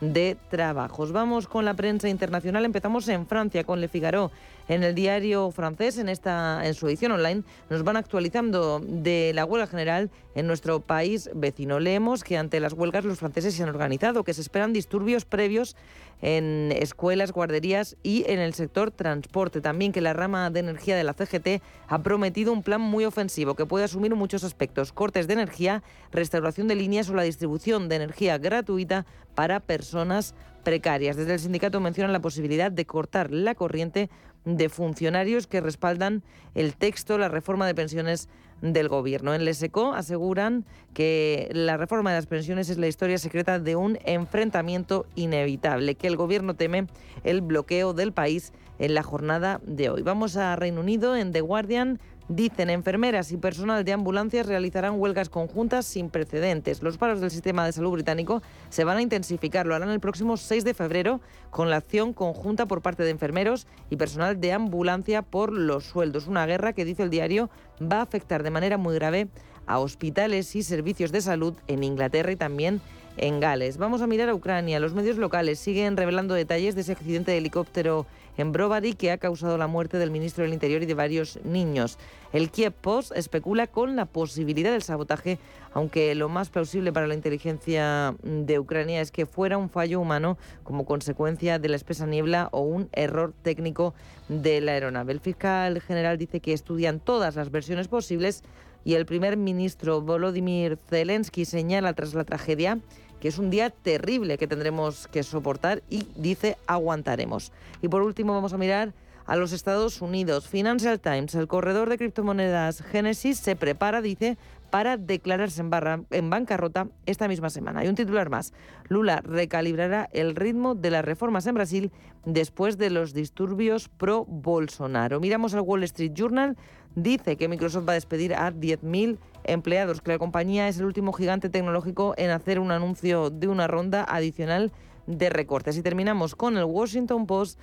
de trabajos. Vamos con la prensa internacional. Empezamos en Francia con Le Figaro. En el diario francés, en, esta, en su edición online, nos van actualizando de la huelga general en nuestro país vecino. Leemos que ante las huelgas los franceses se han organizado, que se esperan disturbios previos en escuelas, guarderías y en el sector transporte. También que la rama de energía de la CGT ha prometido un plan muy ofensivo que puede asumir muchos aspectos, cortes de energía, restauración de líneas o la distribución de energía gratuita para personas precarias. Desde el sindicato mencionan la posibilidad de cortar la corriente de funcionarios que respaldan el texto, la reforma de pensiones del gobierno. En Leseco aseguran que la reforma de las pensiones es la historia secreta de un enfrentamiento inevitable, que el gobierno teme el bloqueo del país en la jornada de hoy. Vamos a Reino Unido en The Guardian Dicen, enfermeras y personal de ambulancias realizarán huelgas conjuntas sin precedentes. Los paros del sistema de salud británico se van a intensificar. Lo harán el próximo 6 de febrero con la acción conjunta por parte de enfermeros y personal de ambulancia por los sueldos. Una guerra que, dice el diario, va a afectar de manera muy grave a hospitales y servicios de salud en Inglaterra y también en Gales. Vamos a mirar a Ucrania. Los medios locales siguen revelando detalles de ese accidente de helicóptero en Brovary que ha causado la muerte del ministro del Interior y de varios niños. El Kiev Post especula con la posibilidad del sabotaje, aunque lo más plausible para la inteligencia de Ucrania es que fuera un fallo humano como consecuencia de la espesa niebla o un error técnico de la aeronave. El fiscal general dice que estudian todas las versiones posibles y el primer ministro Volodymyr Zelensky señala tras la tragedia que es un día terrible que tendremos que soportar y dice aguantaremos. Y por último vamos a mirar a los Estados Unidos. Financial Times, el corredor de criptomonedas Genesis, se prepara, dice, para declararse en, bancarrota esta misma semana. Hay un titular más. Lula recalibrará el ritmo de las reformas en Brasil después de los disturbios pro Bolsonaro. Miramos al Wall Street Journal. Dice que Microsoft va a despedir a 10.000 empleados, que la compañía es el último gigante tecnológico en hacer un anuncio de una ronda adicional de recortes. Y terminamos con el Washington Post.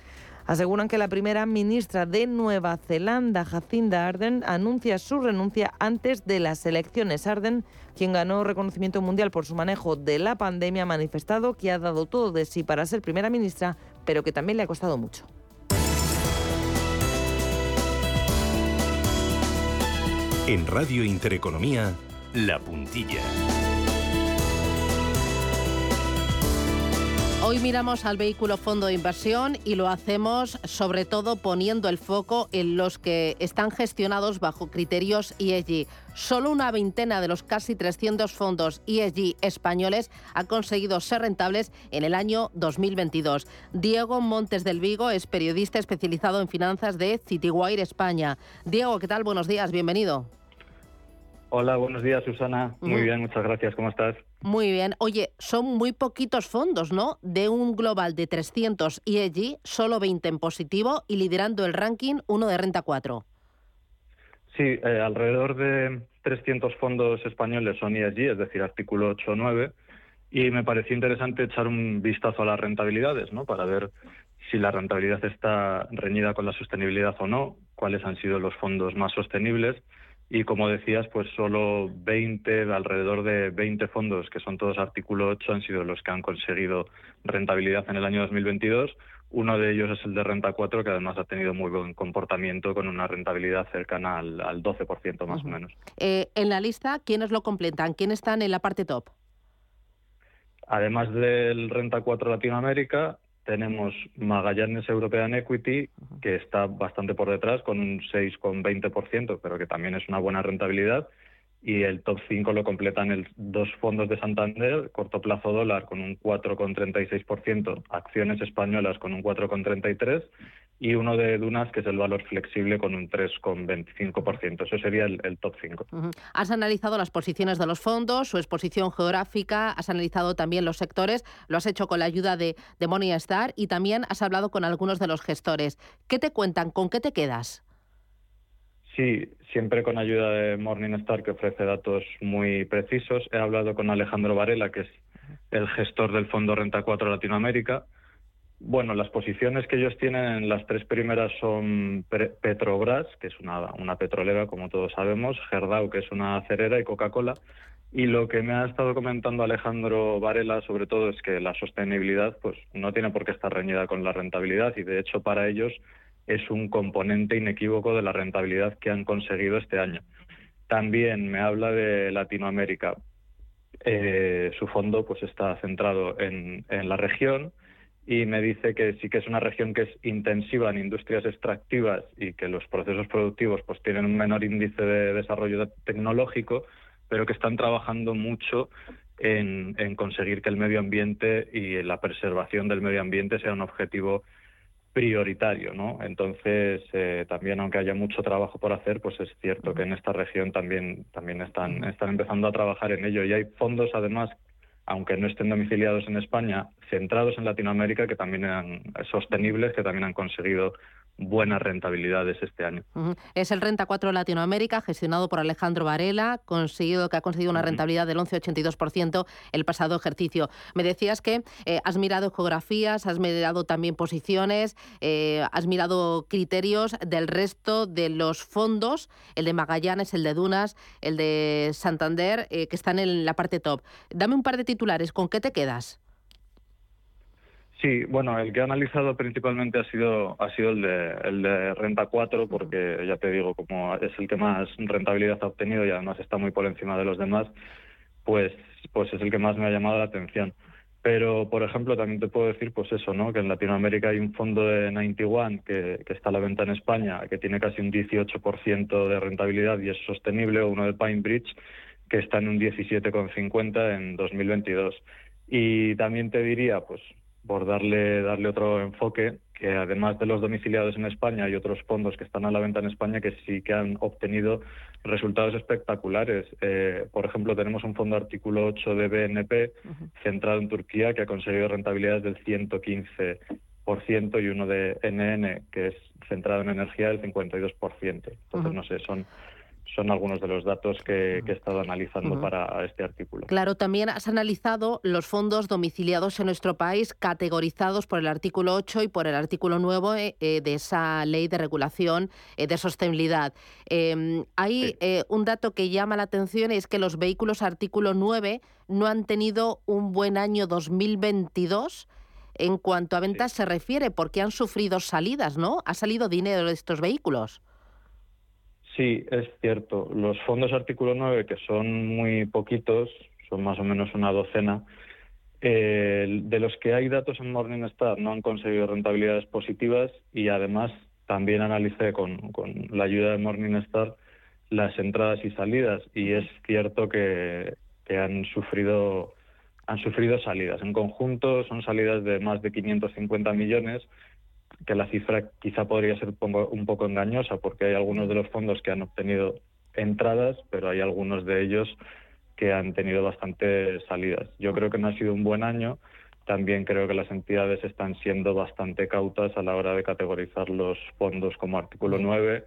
Aseguran que la primera ministra de Nueva Zelanda, Jacinda Ardern, anuncia su renuncia antes de las elecciones. Ardern, quien ganó reconocimiento mundial por su manejo de la pandemia, ha manifestado que ha dado todo de sí para ser primera ministra, pero que también le ha costado mucho. En Radio Intereconomía, La Puntilla. Hoy miramos al vehículo fondo de inversión y lo hacemos sobre todo poniendo el foco en los que están gestionados bajo criterios ESG. Solo una veintena de los casi 300 fondos ESG españoles ha conseguido ser rentables en el año 2022. Diego Montes del Vigo es periodista especializado en finanzas de Citywire España. Diego, ¿qué tal? Buenos días, bienvenido. Hola, buenos días, Susana. Muy bien, muchas gracias. ¿Cómo estás? Muy bien. Oye, son muy poquitos fondos, ¿no? De un global de 300 ESG, solo 20 en positivo y liderando el ranking uno de renta 4. Sí, eh, alrededor de 300 fondos españoles son ESG, es decir, artículo 8 o 9, y me pareció interesante echar un vistazo a las rentabilidades, ¿no? Para ver si la rentabilidad está reñida con la sostenibilidad o no, cuáles han sido los fondos más sostenibles y como decías, pues solo 20, alrededor de 20 fondos, que son todos artículo 8, han sido los que han conseguido rentabilidad en el año 2022. Uno de ellos es el de Renta 4, que además ha tenido muy buen comportamiento con una rentabilidad cercana al, 12% más o menos. Eh, en la lista, ¿quiénes lo completan? ¿Quiénes están en la parte top? Además del Renta 4 Latinoamérica, tenemos Magallanes European Equity, que está bastante por detrás, con un 6,20%, pero que también es una buena rentabilidad. Y el top 5 lo completan el, dos fondos de Santander, corto plazo dólar con un 4,36%, acciones españolas con un 4,33% y uno de Dunas, que es el valor flexible, con un 3,25%. Eso sería el, top 5. Has analizado las posiciones de los fondos, su exposición geográfica, has analizado también los sectores, lo has hecho con la ayuda de, de Morningstar y también has hablado con algunos de los gestores. ¿Qué te cuentan? ¿Con qué te quedas? Sí, siempre con ayuda de Morningstar, que ofrece datos muy precisos. He hablado con Alejandro Varela, que es el gestor del fondo Renta 4 Latinoamérica. Bueno, las posiciones que ellos tienen, las tres primeras son Petrobras, que es una, una petrolera, como todos sabemos, Gerdau, que es una acerera, y Coca-Cola. Y lo que me ha estado comentando Alejandro Varela, sobre todo, es que la sostenibilidad pues, no tiene por qué estar reñida con la rentabilidad y, de hecho, para ellos es un componente inequívoco de la rentabilidad que han conseguido este año. También me habla de Latinoamérica. Eh, su fondo pues está centrado en, en la región y me dice que sí que es una región que es intensiva en industrias extractivas y que los procesos productivos pues tienen un menor índice de desarrollo tecnológico, pero que están trabajando mucho en, en conseguir que el medio ambiente y la preservación del medio ambiente sea un objetivo prioritario, ¿no? Entonces, eh, también aunque haya mucho trabajo por hacer, pues es cierto que en esta región también, también están, están empezando a trabajar en ello. Y hay fondos, además, aunque no estén domiciliados en España, centrados en Latinoamérica, que también eran sostenibles, que también han conseguido buenas rentabilidades este año. Es el Renta 4 Latinoamérica, gestionado por Alejandro Varela, conseguido, que ha conseguido una rentabilidad del 11,82% el pasado ejercicio. Me decías que eh, has mirado geografías, has mirado también posiciones, eh, has mirado criterios del resto de los fondos, el de Magallanes, el de Dunas, el de Santander, eh, que están en la parte top. Dame un par de titulares, ¿con qué te quedas? Sí, bueno, el que he analizado principalmente ha sido ha sido el de el de renta 4 porque ya te digo como es el que más rentabilidad ha obtenido y además está muy por encima de los demás, pues pues es el que más me ha llamado la atención. Pero, por ejemplo, también te puedo decir, pues eso, ¿no? Que en Latinoamérica hay un fondo de 91 que, que está a la venta en España, que tiene casi un 18% de rentabilidad y es sostenible, o uno de Pine Bridge, que está en un 17,50 en 2022. Y también te diría, pues, por darle, darle otro enfoque, que además de los domiciliados en España hay otros fondos que están a la venta en España que sí que han obtenido resultados espectaculares. Eh, por ejemplo, tenemos un fondo artículo 8 de BNP centrado en Turquía que ha conseguido rentabilidades del 115% y uno de NN que es centrado en energía del 52%. Entonces, no sé, son son algunos de los datos que, he estado analizando para este artículo. Claro, también has analizado los fondos domiciliados en nuestro país, categorizados por el artículo 8 y por el artículo 9 eh, de esa ley de regulación eh, de sostenibilidad. Em, hay eh, un dato que llama la atención y es que los vehículos artículo 9 no han tenido un buen año 2022 en cuanto a ventas se refiere, porque han sufrido salidas, ¿no? Ha salido dinero de estos vehículos. Sí, es cierto. Los fondos artículo 9, que son muy poquitos, son más o menos una docena, eh, de los que hay datos en Morningstar no han conseguido rentabilidades positivas y además también analicé con, la ayuda de Morningstar las entradas y salidas y es cierto que, que han sufrido han sufrido salidas. En conjunto son salidas de más de 550 millones que la cifra quizá podría ser un poco engañosa porque hay algunos de los fondos que han obtenido entradas, pero hay algunos de ellos que han tenido bastantes salidas. Yo creo que no ha sido un buen año. También creo que las entidades están siendo bastante cautas a la hora de categorizar los fondos como artículo 9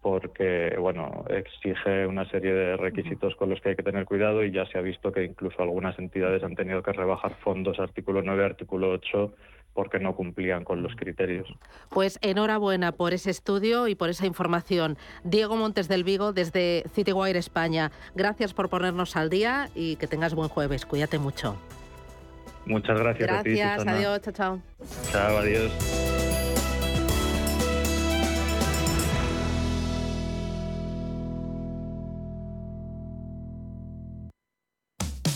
porque bueno exige una serie de requisitos con los que hay que tener cuidado y ya se ha visto que incluso algunas entidades han tenido que rebajar fondos artículo 9 artículo 8 porque no cumplían con los criterios. Pues enhorabuena por ese estudio y por esa información. Diego Montes del Vigo desde Citywire España. Gracias por ponernos al día y que tengas buen jueves. Cuídate mucho. Muchas gracias. Gracias, adiós, chao, chao. Chao, adiós.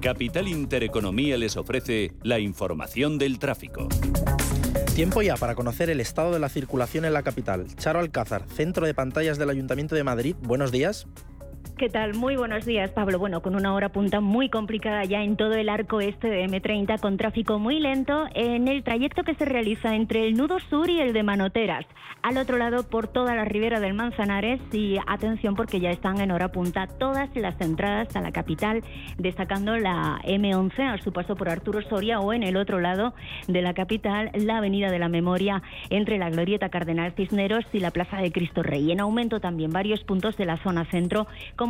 Capital Intereconomía les ofrece la información del tráfico. Tiempo ya para conocer el estado de la circulación en la capital. Charo Alcázar, centro de pantallas del Ayuntamiento de Madrid. Buenos días. ¿Qué tal? Muy buenos días, Pablo. Bueno, con una hora punta muy complicada ya en todo el arco este de M30, con tráfico muy lento en el trayecto que se realiza entre el nudo sur y el de Manoteras. Al otro lado, por toda la ribera del Manzanares, y atención porque ya están en hora punta todas las entradas a la capital, destacando la M11 a su paso por Arturo Soria o en el otro lado de la capital, la Avenida de la Memoria entre la Glorieta Cardenal Cisneros y la Plaza de Cristo Rey. En aumento también varios puntos de la zona centro, como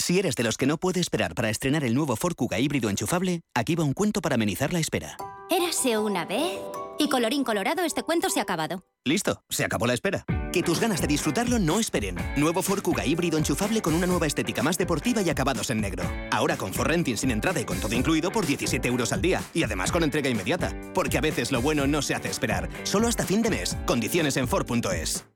Si eres de los que no puede esperar para estrenar el nuevo Ford híbrido enchufable, aquí va un cuento para amenizar la espera. Érase una vez y colorín colorado este cuento se ha acabado. Listo, se acabó la espera. Que tus ganas de disfrutarlo no esperen. Nuevo Ford Kuga híbrido enchufable con una nueva estética más deportiva y acabados en negro. Ahora con Ford Renting sin entrada y con todo incluido por 17 euros al día. Y además con entrega inmediata. Porque a veces lo bueno no se hace esperar. Solo hasta fin de mes. Condiciones en Ford.es.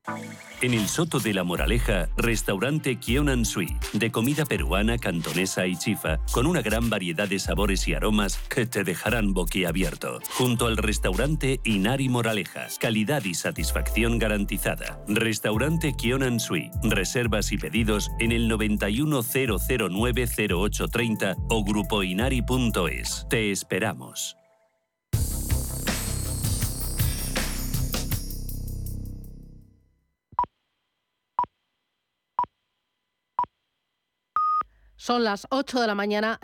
En el Soto de la Moraleja, restaurante Kionan Sui, de comida peruana, cantonesa y chifa, con una gran variedad de sabores y aromas que te dejarán boquiabierto. Junto al restaurante Inari Moraleja, calidad y satisfacción garantizada. Restaurante Kionan Sui, reservas y pedidos en el 910090830 o grupoinari.es. Te esperamos. Son las 8 de la mañana.